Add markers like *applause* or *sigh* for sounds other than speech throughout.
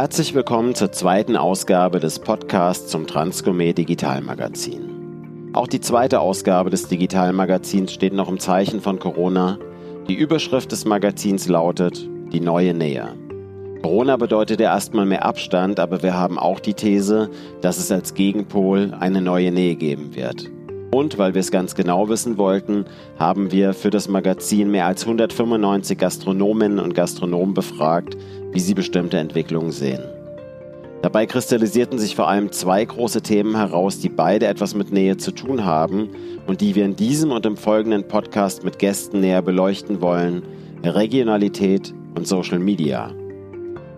Herzlich willkommen zur zweiten Ausgabe des Podcasts zum Transgourmet Digitalmagazin. Auch die zweite Ausgabe des Digitalmagazins steht noch im Zeichen von Corona. Die Überschrift des Magazins lautet Die neue Nähe. Corona bedeutet ja erstmal mehr Abstand, aber wir haben auch die These, dass es als Gegenpol eine neue Nähe geben wird. Und weil wir es ganz genau wissen wollten, haben wir für das Magazin mehr als 195 Gastronominnen und Gastronomen befragt, wie sie bestimmte Entwicklungen sehen. Dabei kristallisierten sich vor allem zwei große Themen heraus, die beide etwas mit Nähe zu tun haben und die wir in diesem und im folgenden Podcast mit Gästen näher beleuchten wollen, Regionalität und Social Media.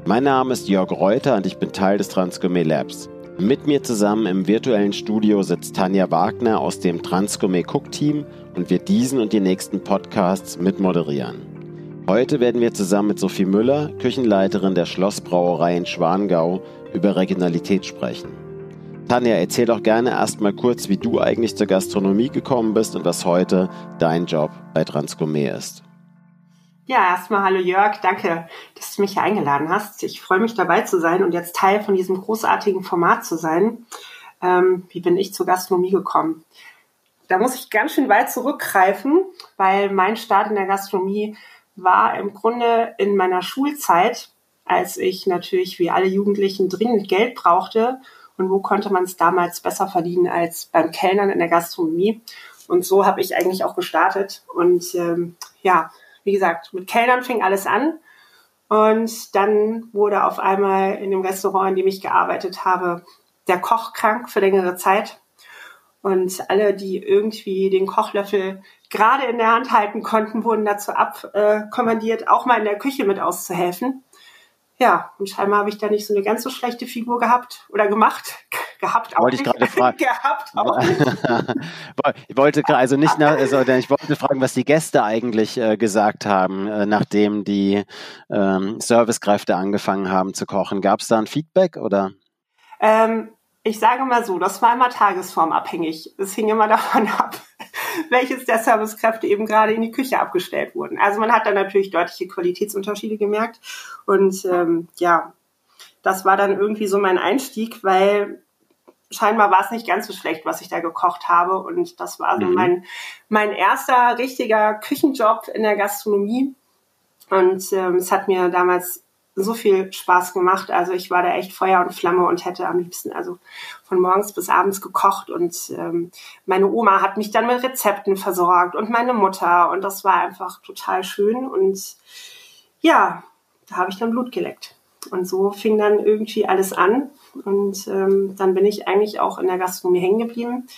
Mein Name ist Jörg Reuter und ich bin Teil des Transgourmet Labs. Mit mir zusammen im virtuellen Studio sitzt Tanja Wagner aus dem Transgourmet Cook Team und wird diesen und die nächsten Podcasts mitmoderieren. Heute werden wir zusammen mit Sophie Müller, Küchenleiterin der Schlossbrauerei in Schwangau, über Regionalität sprechen. Tanja, erzähl doch gerne erstmal kurz, wie du eigentlich zur Gastronomie gekommen bist und was heute dein Job bei Transgourmet ist. Ja, erstmal hallo Jörg, danke, dass du mich hier eingeladen hast. Ich freue mich dabei zu sein und jetzt Teil von diesem großartigen Format zu sein. Ähm, wie bin ich zur Gastronomie gekommen? Da muss ich ganz schön weit zurückgreifen, weil mein Start in der Gastronomie war im Grunde in meiner Schulzeit, als ich natürlich wie alle Jugendlichen dringend Geld brauchte. Und wo konnte man es damals besser verdienen als beim Kellnern in der Gastronomie? Und so habe ich eigentlich auch gestartet. Und ähm, ja, wie gesagt, mit Kellnern fing alles an. Und dann wurde auf einmal in dem Restaurant, in dem ich gearbeitet habe, der Koch krank für längere Zeit. Und alle, die irgendwie den Kochlöffel gerade in der Hand halten konnten, wurden dazu abkommandiert, auch mal in der Küche mit auszuhelfen. Ja, und scheinbar habe ich da nicht so eine ganz so schlechte Figur gehabt oder gemacht. *laughs* gehabt auch Wollte ich gerade fragen. *laughs* gehabt auch *laughs* ich wollte also nicht nach, also ich wollte fragen, was die Gäste eigentlich äh, gesagt haben, äh, nachdem die ähm, Servicekräfte angefangen haben zu kochen. Gab es da ein Feedback oder? Ähm, ich sage mal so, das war immer tagesformabhängig. Es hing immer davon ab, *laughs* welches der Servicekräfte eben gerade in die Küche abgestellt wurden. Also man hat da natürlich deutliche Qualitätsunterschiede gemerkt. Und ähm, ja, das war dann irgendwie so mein Einstieg, weil scheinbar war es nicht ganz so schlecht, was ich da gekocht habe. Und das war so mhm. mein, mein erster richtiger Küchenjob in der Gastronomie. Und ähm, es hat mir damals so viel Spaß gemacht. Also ich war da echt Feuer und Flamme und hätte am liebsten also von morgens bis abends gekocht. Und ähm, meine Oma hat mich dann mit Rezepten versorgt und meine Mutter. Und das war einfach total schön. Und ja, da habe ich dann Blut geleckt. Und so fing dann irgendwie alles an. Und ähm, dann bin ich eigentlich auch in der Gastronomie hängen geblieben.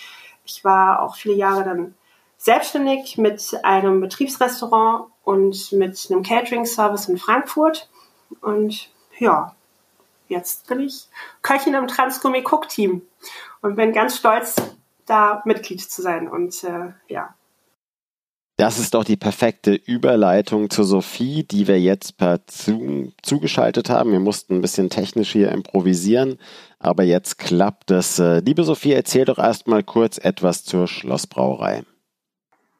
Ich war auch viele Jahre dann selbstständig mit einem Betriebsrestaurant und mit einem Catering-Service in Frankfurt und ja, jetzt bin ich Köchin im Transgourmet Cook Team und bin ganz stolz, da Mitglied zu sein. Und äh, ja. Das ist doch die perfekte Überleitung zu Sophie, die wir jetzt per Zoom zugeschaltet haben. Wir mussten ein bisschen technisch hier improvisieren, aber jetzt klappt es. Äh, liebe Sophie, erzähl doch erstmal kurz etwas zur Schlossbrauerei.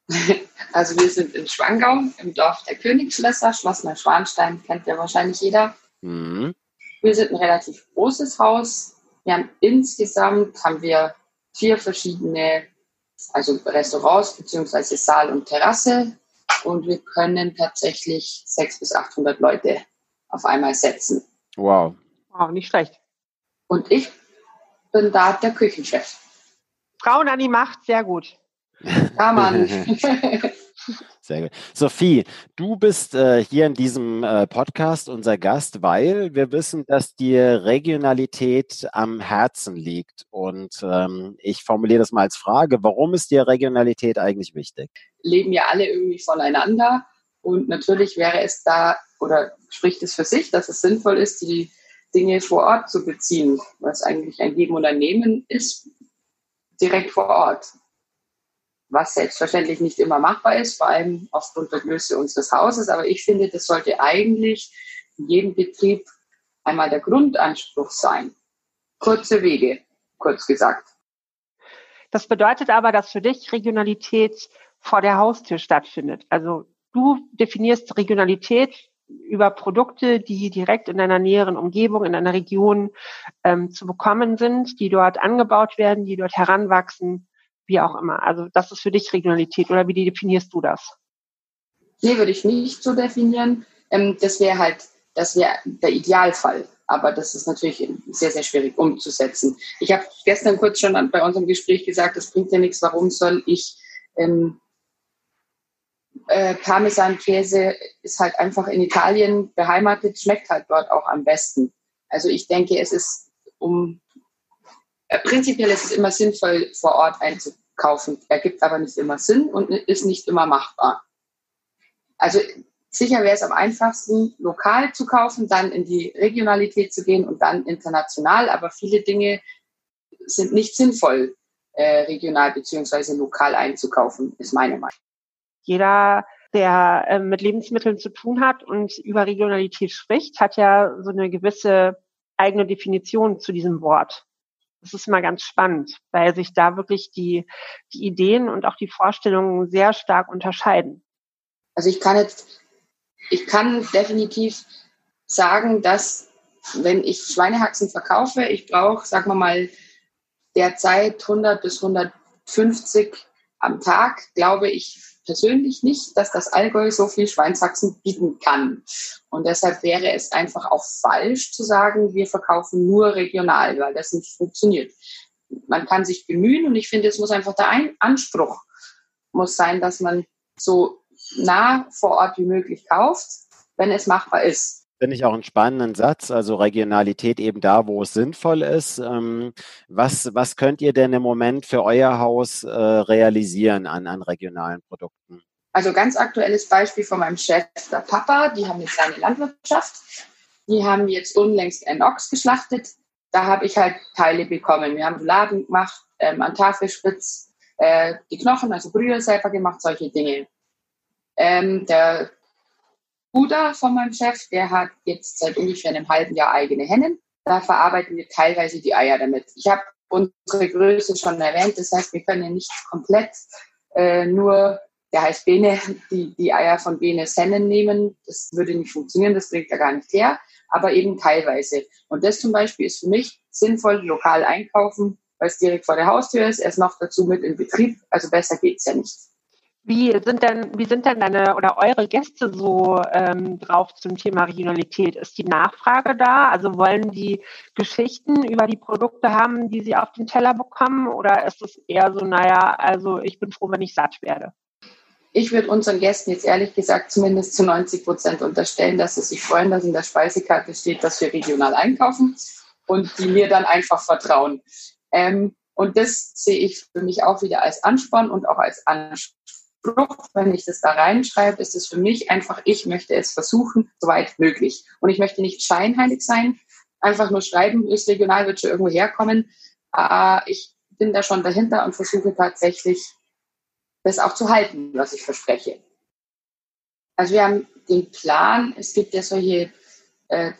*laughs* Also wir sind in Schwangau im Dorf der Königsschlösser, Schloss Neuschwanstein, kennt ja wahrscheinlich jeder. Mhm. Wir sind ein relativ großes Haus. Wir haben insgesamt haben wir vier verschiedene, also Restaurants beziehungsweise Saal und Terrasse und wir können tatsächlich 600 bis 800 Leute auf einmal setzen. Wow. Wow, nicht schlecht. Und ich bin da der Küchenchef. Frauen an die Macht, sehr gut. Ja, *laughs* Mann. *laughs* Sehr gut. Sophie, du bist äh, hier in diesem äh, Podcast unser Gast, weil wir wissen, dass dir Regionalität am Herzen liegt. Und ähm, ich formuliere das mal als Frage, warum ist dir Regionalität eigentlich wichtig? Leben ja alle irgendwie voneinander. Und natürlich wäre es da oder spricht es für sich, dass es sinnvoll ist, die Dinge vor Ort zu beziehen, was eigentlich ein Geben und ein Nehmen ist, direkt vor Ort was selbstverständlich nicht immer machbar ist, vor allem aufgrund der Größe unseres Hauses. Aber ich finde, das sollte eigentlich in jedem Betrieb einmal der Grundanspruch sein. Kurze Wege, kurz gesagt. Das bedeutet aber, dass für dich Regionalität vor der Haustür stattfindet. Also du definierst Regionalität über Produkte, die direkt in einer näheren Umgebung, in einer Region ähm, zu bekommen sind, die dort angebaut werden, die dort heranwachsen, wie auch immer. Also das ist für dich Regionalität oder wie definierst du das? Nee, würde ich nicht so definieren. Ähm, das wäre halt, das wäre der Idealfall. Aber das ist natürlich sehr, sehr schwierig umzusetzen. Ich habe gestern kurz schon bei unserem Gespräch gesagt, das bringt ja nichts. Warum soll ich ähm, äh, Parmesan-Käse ist halt einfach in Italien beheimatet, schmeckt halt dort auch am besten. Also ich denke, es ist um prinzipiell ist es immer sinnvoll, vor Ort einzukaufen. Ergibt aber nicht immer Sinn und ist nicht immer machbar. Also sicher wäre es am einfachsten, lokal zu kaufen, dann in die Regionalität zu gehen und dann international. Aber viele Dinge sind nicht sinnvoll, äh, regional beziehungsweise lokal einzukaufen, ist meine Meinung. Jeder, der äh, mit Lebensmitteln zu tun hat und über Regionalität spricht, hat ja so eine gewisse eigene Definition zu diesem Wort. Das ist mal ganz spannend, weil sich da wirklich die, die Ideen und auch die Vorstellungen sehr stark unterscheiden. Also ich kann jetzt, ich kann definitiv sagen, dass wenn ich Schweinehaxen verkaufe, ich brauche, sagen wir mal, derzeit 100 bis 150 am Tag, glaube ich persönlich nicht, dass das Allgäu so viel Schweinshaxen bieten kann. Und deshalb wäre es einfach auch falsch zu sagen, wir verkaufen nur regional, weil das nicht funktioniert. Man kann sich bemühen und ich finde, es muss einfach der Anspruch muss sein, dass man so nah vor Ort wie möglich kauft, wenn es machbar ist. Finde ich auch einen spannenden Satz, also Regionalität eben da, wo es sinnvoll ist. Ähm, was, was könnt ihr denn im Moment für euer Haus äh, realisieren an, an regionalen Produkten? Also ganz aktuelles Beispiel von meinem Chef, der Papa, die haben jetzt eine Landwirtschaft. Die haben jetzt unlängst einen Ochs geschlachtet. Da habe ich halt Teile bekommen. Wir haben Laden gemacht, ähm, an Tafelspitz, äh, die Knochen, also Brühe selber gemacht, solche Dinge. Ähm, der Bruder von meinem Chef, der hat jetzt seit ungefähr einem halben Jahr eigene Hennen. Da verarbeiten wir teilweise die Eier damit. Ich habe unsere Größe schon erwähnt, das heißt, wir können nicht komplett äh, nur, der heißt Bene, die, die Eier von Benes Hennen nehmen. Das würde nicht funktionieren, das bringt er gar nicht her, aber eben teilweise. Und das zum Beispiel ist für mich sinnvoll, lokal einkaufen, weil es direkt vor der Haustür ist, er ist noch dazu mit in Betrieb, also besser geht's ja nicht. Wie sind denn, wie sind denn deine oder eure Gäste so ähm, drauf zum Thema Regionalität? Ist die Nachfrage da? Also wollen die Geschichten über die Produkte haben, die sie auf den Teller bekommen? Oder ist es eher so, naja, also ich bin froh, wenn ich satt werde? Ich würde unseren Gästen jetzt ehrlich gesagt zumindest zu 90 Prozent unterstellen, dass sie sich freuen, dass in der Speisekarte steht, dass wir regional einkaufen und die mir dann einfach vertrauen. Ähm, und das sehe ich für mich auch wieder als Ansporn und auch als Ansporn Spruch, wenn ich das da reinschreibe, ist es für mich einfach, ich möchte es versuchen, soweit möglich. Und ich möchte nicht scheinheilig sein, einfach nur schreiben, ist regional, wird schon irgendwo herkommen. Äh, ich bin da schon dahinter und versuche tatsächlich, das auch zu halten, was ich verspreche. Also wir haben den Plan, es gibt ja solche, äh,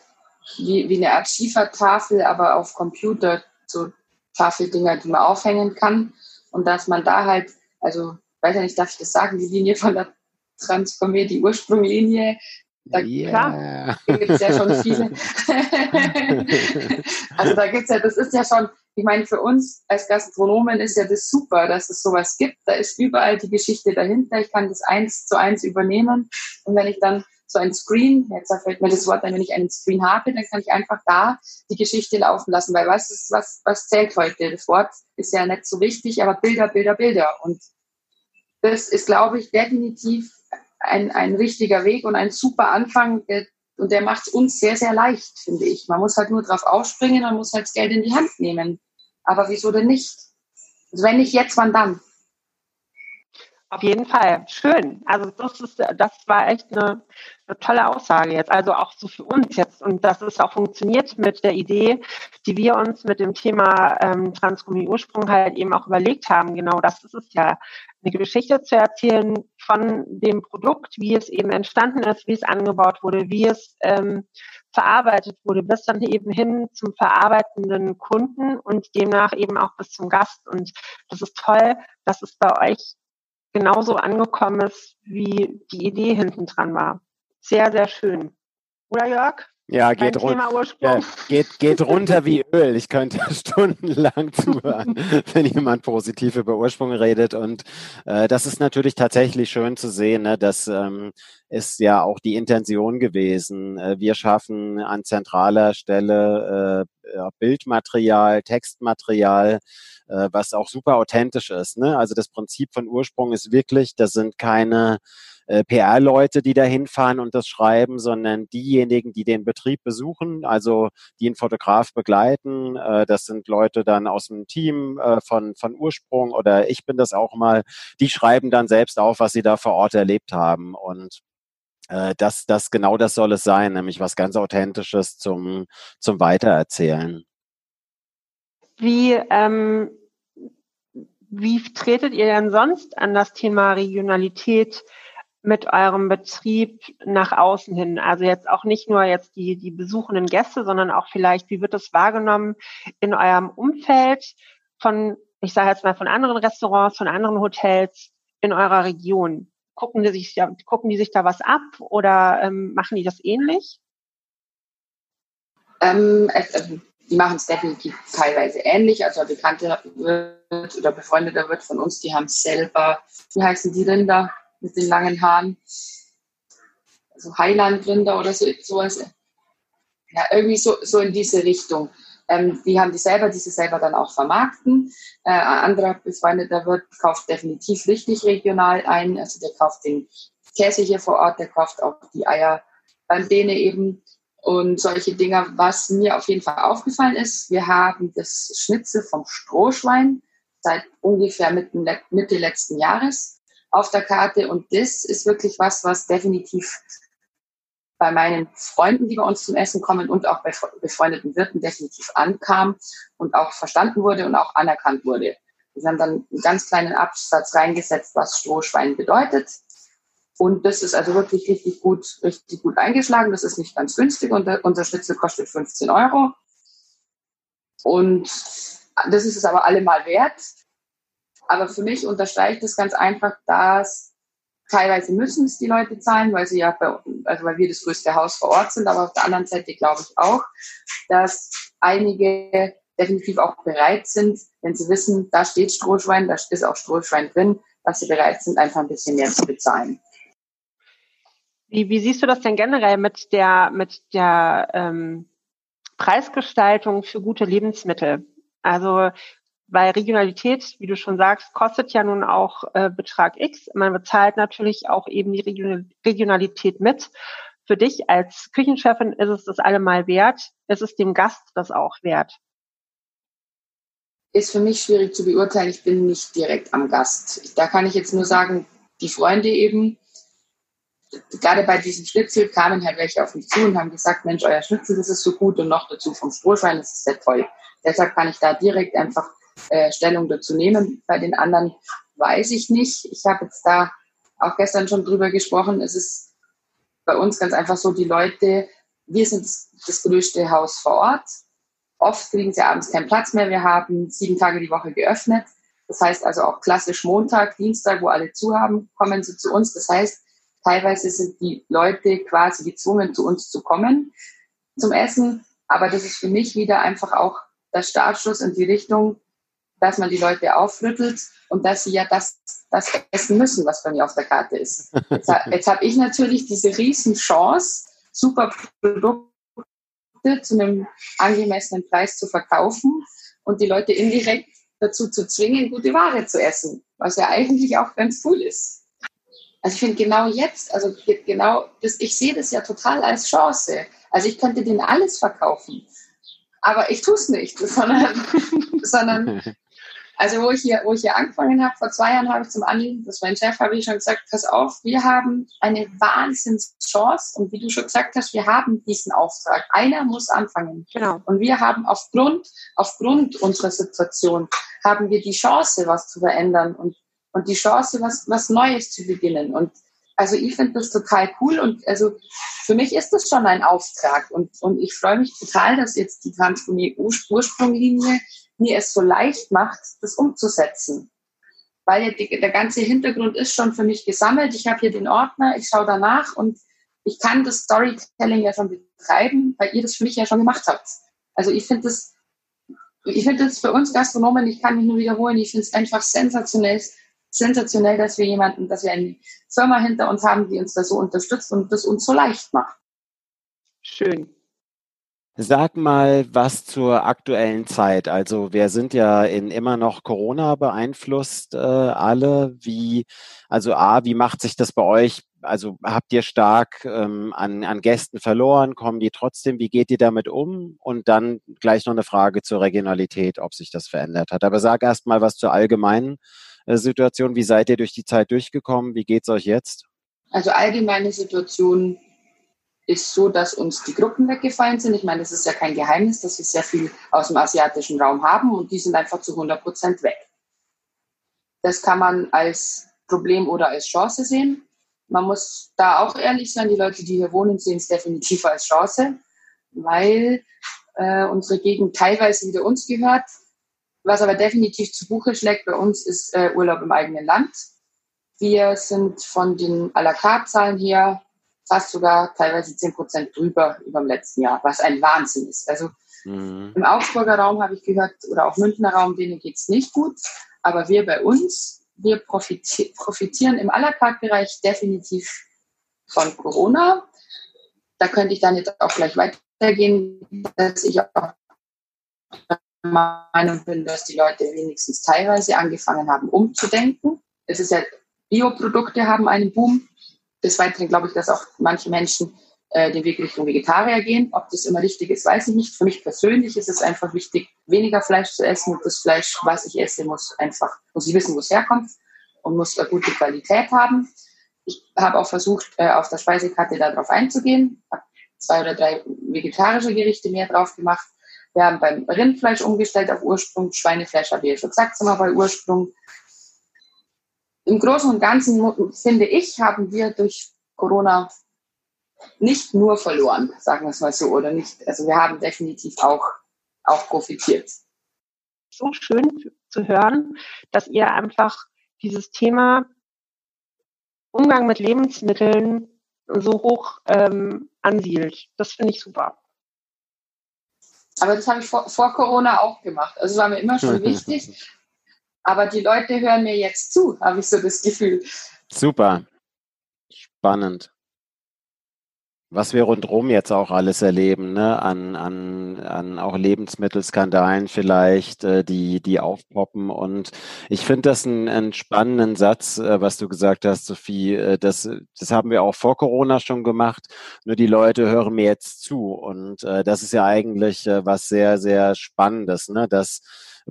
wie, wie eine Art Schiefertafel, aber auf Computer, so Tafeldinger, die man aufhängen kann. Und dass man da halt, also weiß ja nicht, darf ich das sagen, die Linie von der Transformier, die Ursprunglinie. Da, yeah. Klar, gibt es ja schon viele. *laughs* also da gibt es ja, das ist ja schon, ich meine, für uns als Gastronomen ist ja das super, dass es sowas gibt. Da ist überall die Geschichte dahinter. Ich kann das eins zu eins übernehmen. Und wenn ich dann so ein Screen, jetzt fällt mir das Wort ein, wenn ich einen Screen habe, dann kann ich einfach da die Geschichte laufen lassen, weil was ist, was, was zählt heute? Das Wort ist ja nicht so wichtig, aber Bilder, Bilder, Bilder. Und das ist, glaube ich, definitiv ein, ein richtiger Weg und ein super Anfang. Und der macht es uns sehr, sehr leicht, finde ich. Man muss halt nur drauf aufspringen und muss halt das Geld in die Hand nehmen. Aber wieso denn nicht? Also wenn nicht jetzt, wann dann? Auf jeden Fall. Schön. Also das ist, das war echt eine, eine, tolle Aussage jetzt. Also auch so für uns jetzt. Und das ist auch funktioniert mit der Idee, die wir uns mit dem Thema ähm, Transgummi Ursprung halt eben auch überlegt haben. Genau das ist es ja. Eine Geschichte zu erzählen von dem Produkt, wie es eben entstanden ist, wie es angebaut wurde, wie es ähm, verarbeitet wurde, bis dann eben hin zum verarbeitenden Kunden und demnach eben auch bis zum Gast. Und das ist toll, dass es bei euch genauso angekommen ist, wie die Idee hinten dran war. sehr, sehr schön. Oder Jörg? Ja, geht, run ja, geht, geht runter wie *laughs* Öl. Ich könnte *laughs* stundenlang zuhören, *laughs* wenn jemand positiv über Ursprung redet. Und äh, das ist natürlich tatsächlich schön zu sehen. Ne? Das ähm, ist ja auch die Intention gewesen. Äh, wir schaffen an zentraler Stelle äh, Bildmaterial, Textmaterial, äh, was auch super authentisch ist. Ne? Also das Prinzip von Ursprung ist wirklich, das sind keine äh, PR-Leute, die da hinfahren und das schreiben, sondern diejenigen, die den Betrieb besuchen, also die einen Fotograf begleiten. Äh, das sind Leute dann aus dem Team äh, von, von Ursprung oder ich bin das auch mal. Die schreiben dann selbst auf, was sie da vor Ort erlebt haben. Und äh, das, das genau das soll es sein, nämlich was ganz Authentisches zum, zum Weitererzählen. Wie, ähm, wie tretet ihr denn sonst an das Thema Regionalität mit eurem Betrieb nach außen hin? Also jetzt auch nicht nur jetzt die, die besuchenden Gäste, sondern auch vielleicht, wie wird das wahrgenommen in eurem Umfeld von, ich sage jetzt mal, von anderen Restaurants, von anderen Hotels in eurer Region? Gucken die sich, gucken die sich da was ab oder ähm, machen die das ähnlich? Ähm, also die machen es definitiv teilweise ähnlich. Also ein bekannter wird oder befreundeter wird von uns, die haben selber, wie heißen die Rinder? Mit den langen Haaren. Also Highland-Rinder oder so, sowas. Ja, irgendwie so, so in diese Richtung. Ähm, die haben die selber, die sie selber dann auch vermarkten. Äh, ein anderer befreundeter Wirt kauft definitiv richtig regional ein. Also der kauft den Käse hier vor Ort, der kauft auch die Eier beim Bene eben und solche Dinge. Was mir auf jeden Fall aufgefallen ist, wir haben das Schnitzel vom Strohschwein seit ungefähr Mitte letzten Jahres auf der Karte. Und das ist wirklich was, was definitiv bei meinen Freunden, die bei uns zum Essen kommen und auch bei befreundeten Wirten definitiv ankam und auch verstanden wurde und auch anerkannt wurde. Wir haben dann einen ganz kleinen Absatz reingesetzt, was Strohschwein bedeutet. Und das ist also wirklich richtig gut, richtig gut eingeschlagen. Das ist nicht ganz günstig und unser Schnitzel kostet 15 Euro. Und das ist es aber allemal wert. Aber für mich unterstreicht es ganz einfach, dass teilweise müssen es die Leute zahlen, weil sie ja bei, also weil wir das größte Haus vor Ort sind, aber auf der anderen Seite glaube ich auch, dass einige definitiv auch bereit sind, wenn sie wissen, da steht Strohschwein, da ist auch Strohschwein drin, dass sie bereit sind, einfach ein bisschen mehr zu bezahlen. Wie, wie siehst du das denn generell mit der, mit der ähm, Preisgestaltung für gute Lebensmittel? Also weil Regionalität, wie du schon sagst, kostet ja nun auch äh, Betrag X. Man bezahlt natürlich auch eben die Regionalität mit. Für dich als Küchenchefin ist es das allemal wert. Ist es dem Gast das auch wert? Ist für mich schwierig zu beurteilen. Ich bin nicht direkt am Gast. Da kann ich jetzt nur sagen, die Freunde eben, gerade bei diesem Schnitzel kamen halt welche auf mich zu und haben gesagt, Mensch, euer Schnitzel, das ist so gut und noch dazu vom Strohschwein, das ist sehr toll. Deshalb kann ich da direkt einfach äh, Stellung dazu nehmen. Bei den anderen weiß ich nicht. Ich habe jetzt da auch gestern schon drüber gesprochen. Es ist bei uns ganz einfach so, die Leute, wir sind das größte Haus vor Ort. Oft kriegen sie abends keinen Platz mehr. Wir haben sieben Tage die Woche geöffnet. Das heißt also auch klassisch Montag, Dienstag, wo alle zu haben, kommen sie zu uns. Das heißt, teilweise sind die Leute quasi gezwungen, zu uns zu kommen zum Essen. Aber das ist für mich wieder einfach auch der Startschuss in die Richtung, dass man die Leute aufrüttelt und dass sie ja das, das essen müssen, was bei mir auf der Karte ist. Jetzt, jetzt habe ich natürlich diese riesen Chance, super Produkte zu einem angemessenen Preis zu verkaufen und die Leute indirekt dazu zu zwingen, gute Ware zu essen, was ja eigentlich auch ganz cool ist. Also ich finde genau jetzt, also genau das, ich sehe das ja total als Chance. Also ich könnte denen alles verkaufen, aber ich tue es nicht, *laughs* sondern, sondern *laughs* Also wo ich hier, wo ich hier angefangen habe, vor zwei Jahren habe ich zum Andi, das war mein Chef, habe ich schon gesagt, pass auf, wir haben eine Wahnsinnschance und wie du schon gesagt hast, wir haben diesen Auftrag. Einer muss anfangen. Genau. Und wir haben aufgrund, aufgrund unserer Situation, haben wir die Chance, was zu verändern und, und die Chance, was, was Neues zu beginnen. Und also ich finde das total cool und also für mich ist das schon ein Auftrag und, und ich freue mich total, dass jetzt die Transformier Ursprunglinie mir es so leicht macht, das umzusetzen. Weil die, der ganze Hintergrund ist schon für mich gesammelt. Ich habe hier den Ordner, ich schaue danach und ich kann das Storytelling ja schon betreiben, weil ihr das für mich ja schon gemacht habt. Also ich finde das, ich finde das für uns Gastronomen, ich kann mich nur wiederholen, ich finde es einfach sensationell, sensationell, dass wir jemanden, dass wir eine Firma hinter uns haben, die uns da so unterstützt und das uns so leicht macht. Schön. Sag mal was zur aktuellen Zeit. Also wir sind ja in immer noch Corona beeinflusst äh, alle. Wie, also A, wie macht sich das bei euch? Also habt ihr stark ähm, an, an Gästen verloren? Kommen die trotzdem? Wie geht ihr damit um? Und dann gleich noch eine Frage zur Regionalität, ob sich das verändert hat. Aber sag erst mal was zur allgemeinen äh, Situation. Wie seid ihr durch die Zeit durchgekommen? Wie geht's euch jetzt? Also allgemeine Situation ist so, dass uns die Gruppen weggefallen sind. Ich meine, das ist ja kein Geheimnis, dass wir sehr viel aus dem asiatischen Raum haben und die sind einfach zu 100 Prozent weg. Das kann man als Problem oder als Chance sehen. Man muss da auch ehrlich sein, die Leute, die hier wohnen, sehen es definitiv als Chance, weil äh, unsere Gegend teilweise wieder uns gehört. Was aber definitiv zu Buche schlägt bei uns, ist äh, Urlaub im eigenen Land. Wir sind von den à la carte Zahlen her fast sogar teilweise 10 Prozent drüber über dem letzten Jahr, was ein Wahnsinn ist. Also mhm. im Augsburger Raum habe ich gehört, oder auch Münchner Raum, denen geht es nicht gut. Aber wir bei uns, wir profitieren, profitieren im à la carte Bereich definitiv von Corona. Da könnte ich dann jetzt auch gleich weitergehen, dass ich auch der Meinung bin, dass die Leute wenigstens teilweise angefangen haben, umzudenken. Es ist ja, Bioprodukte haben einen Boom des Weiteren glaube ich, dass auch manche Menschen äh, den Weg Richtung Vegetarier gehen. Ob das immer richtig ist, weiß ich nicht. Für mich persönlich ist es einfach wichtig, weniger Fleisch zu essen. Und das Fleisch, was ich esse, muss einfach, muss ich wissen, wo es herkommt und muss eine gute Qualität haben. Ich habe auch versucht, äh, auf der Speisekarte darauf einzugehen. Habe zwei oder drei vegetarische Gerichte mehr drauf gemacht. Wir haben beim Rindfleisch umgestellt auf Ursprung. Schweinefleisch habe ich ja schon gesagt, sind wir bei Ursprung im Großen und Ganzen, finde ich, haben wir durch Corona nicht nur verloren, sagen wir es mal so, oder nicht. Also wir haben definitiv auch, auch profitiert. So schön zu hören, dass ihr einfach dieses Thema Umgang mit Lebensmitteln so hoch ähm, ansiedelt. Das finde ich super. Aber das habe ich vor, vor Corona auch gemacht. Also es war mir immer schon *laughs* wichtig, aber die Leute hören mir jetzt zu, habe ich so das Gefühl. Super. Spannend. Was wir rundherum jetzt auch alles erleben, ne? an, an, an auch Lebensmittelskandalen vielleicht, äh, die, die aufpoppen. Und ich finde das einen, einen spannenden Satz, äh, was du gesagt hast, Sophie. Äh, das, das haben wir auch vor Corona schon gemacht. Nur die Leute hören mir jetzt zu. Und äh, das ist ja eigentlich äh, was sehr, sehr Spannendes, ne? dass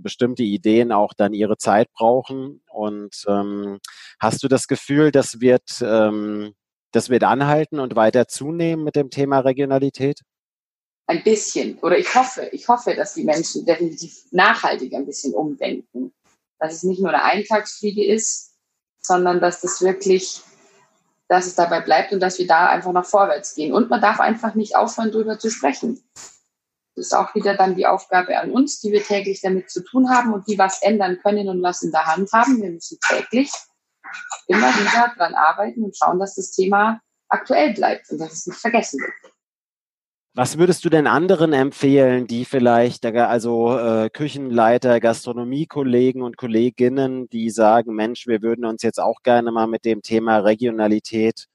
bestimmte Ideen auch dann ihre Zeit brauchen. Und ähm, hast du das Gefühl, das wird, ähm, das wird anhalten und weiter zunehmen mit dem Thema Regionalität? Ein bisschen. Oder ich hoffe, ich hoffe, dass die Menschen definitiv nachhaltig ein bisschen umdenken. Dass es nicht nur eine Eintagsfliege ist, sondern dass das wirklich, dass es dabei bleibt und dass wir da einfach nach vorwärts gehen. Und man darf einfach nicht aufhören, darüber zu sprechen. Ist auch wieder dann die Aufgabe an uns, die wir täglich damit zu tun haben und die was ändern können und was in der Hand haben. Wir müssen täglich immer wieder dran arbeiten und schauen, dass das Thema aktuell bleibt und dass es nicht vergessen wird. Was würdest du denn anderen empfehlen, die vielleicht, also äh, Küchenleiter, Gastronomiekollegen und Kolleginnen, die sagen, Mensch, wir würden uns jetzt auch gerne mal mit dem Thema Regionalität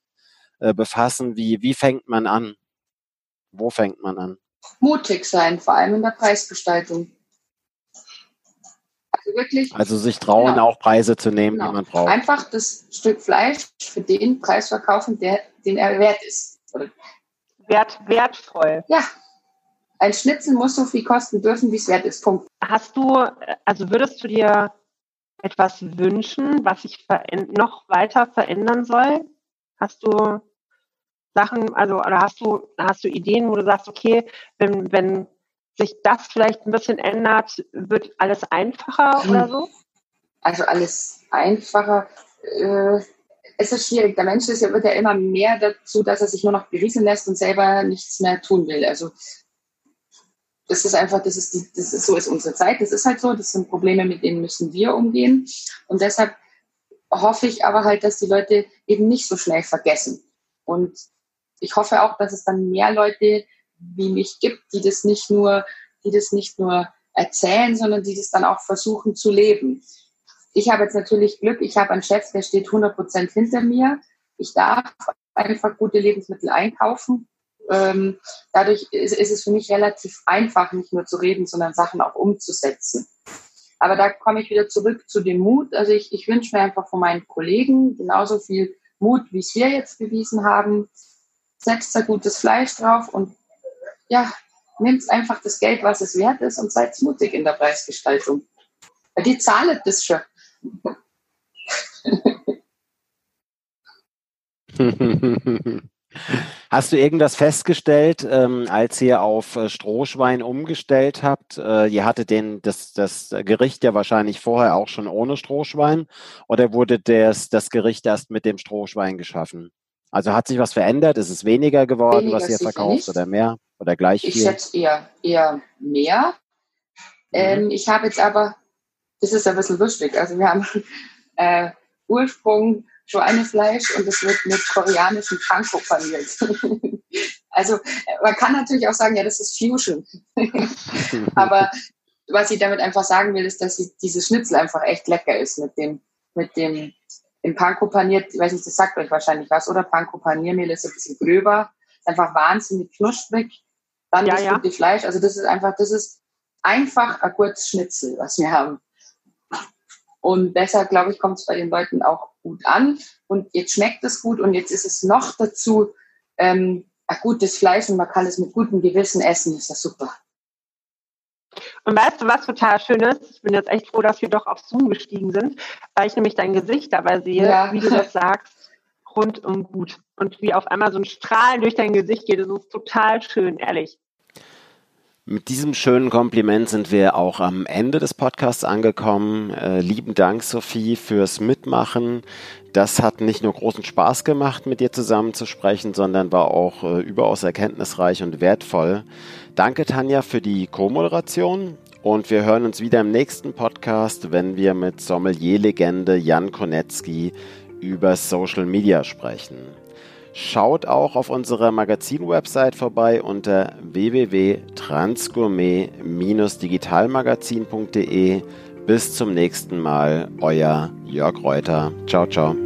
äh, befassen. Wie, wie fängt man an? Wo fängt man an? Mutig sein, vor allem in der Preisgestaltung. Also wirklich. Also sich trauen, genau. auch Preise zu nehmen, genau. die man braucht. Einfach das Stück Fleisch für den Preis verkaufen, der, den er wert ist. Wert, wertvoll. Ja. Ein Schnitzel muss so viel kosten dürfen, wie es wert ist. Punkt. Hast du, also würdest du dir etwas wünschen, was sich noch weiter verändern soll? Hast du Sachen, also oder hast du, hast du Ideen, wo du sagst, okay, wenn, wenn sich das vielleicht ein bisschen ändert, wird alles einfacher oder so? Also alles einfacher. Äh, es ist schwierig. Der Mensch ist ja, wird ja immer mehr dazu, dass er sich nur noch berieseln lässt und selber nichts mehr tun will. Also das ist einfach, das ist, die, das ist so ist unsere Zeit. Das ist halt so. Das sind Probleme, mit denen müssen wir umgehen. Und deshalb hoffe ich aber halt, dass die Leute eben nicht so schnell vergessen und ich hoffe auch, dass es dann mehr Leute wie mich gibt, die das nicht nur, die das nicht nur erzählen, sondern die das dann auch versuchen zu leben. Ich habe jetzt natürlich Glück, ich habe einen Chef, der steht 100 Prozent hinter mir. Ich darf einfach gute Lebensmittel einkaufen. Ähm, dadurch ist, es für mich relativ einfach, nicht nur zu reden, sondern Sachen auch umzusetzen. Aber da komme ich wieder zurück zu dem Mut. Also ich, ich wünsche mir einfach von meinen Kollegen genauso viel Mut, wie es wir jetzt bewiesen haben. Setzt da gutes Fleisch drauf und ja, nimmt einfach das Geld, was es wert ist und seid mutig in der Preisgestaltung. Die zahlen das schon. *laughs* Hast du irgendwas festgestellt, ähm, als ihr auf äh, Strohschwein umgestellt habt? Äh, ihr hattet den, das, das Gericht ja wahrscheinlich vorher auch schon ohne Strohschwein oder wurde das, das Gericht erst mit dem Strohschwein geschaffen? Also hat sich was verändert? Ist es weniger geworden, weniger was ihr verkauft nicht. oder mehr oder gleich viel? Ich schätze eher, eher mehr. Mhm. Ähm, ich habe jetzt aber, das ist ein bisschen lustig, also wir haben *laughs* äh, Ursprung Schweinefleisch und es wird mit koreanischem Panko paniert. *laughs* also man kann natürlich auch sagen, ja, das ist Fusion. *laughs* Aber was ich damit einfach sagen will, ist, dass dieses Schnitzel einfach echt lecker ist mit dem, mit dem im Panko paniert, ich weiß nicht, das sagt euch wahrscheinlich was, oder? Panko Paniermehl ist ein bisschen gröber, ist einfach wahnsinnig knusprig. Dann ja, das ja. gute Fleisch, also das ist einfach, das ist einfach ein gutes Schnitzel, was wir haben. Und deshalb, glaube ich, kommt es bei den Leuten auch gut an. Und jetzt schmeckt es gut und jetzt ist es noch dazu ähm, ein gutes Fleisch und man kann es mit gutem Gewissen essen. Das ist ja super. Und weißt du, was total schön ist? Ich bin jetzt echt froh, dass wir doch auf Zoom gestiegen sind, weil ich nämlich dein Gesicht dabei sehe, ja. wie du das *laughs* sagst, rundum gut. Und wie auf einmal so ein Strahlen durch dein Gesicht geht. Das ist total schön, ehrlich. Mit diesem schönen Kompliment sind wir auch am Ende des Podcasts angekommen. Äh, lieben Dank, Sophie, fürs Mitmachen. Das hat nicht nur großen Spaß gemacht, mit dir zusammen zu sprechen, sondern war auch äh, überaus erkenntnisreich und wertvoll. Danke, Tanja, für die Co-Moderation. Und wir hören uns wieder im nächsten Podcast, wenn wir mit Sommelier-Legende Jan Konetzki über Social Media sprechen. Schaut auch auf unserer Magazin-Website vorbei unter www.transgourmet-digitalmagazin.de. Bis zum nächsten Mal, euer Jörg Reuter. Ciao, ciao.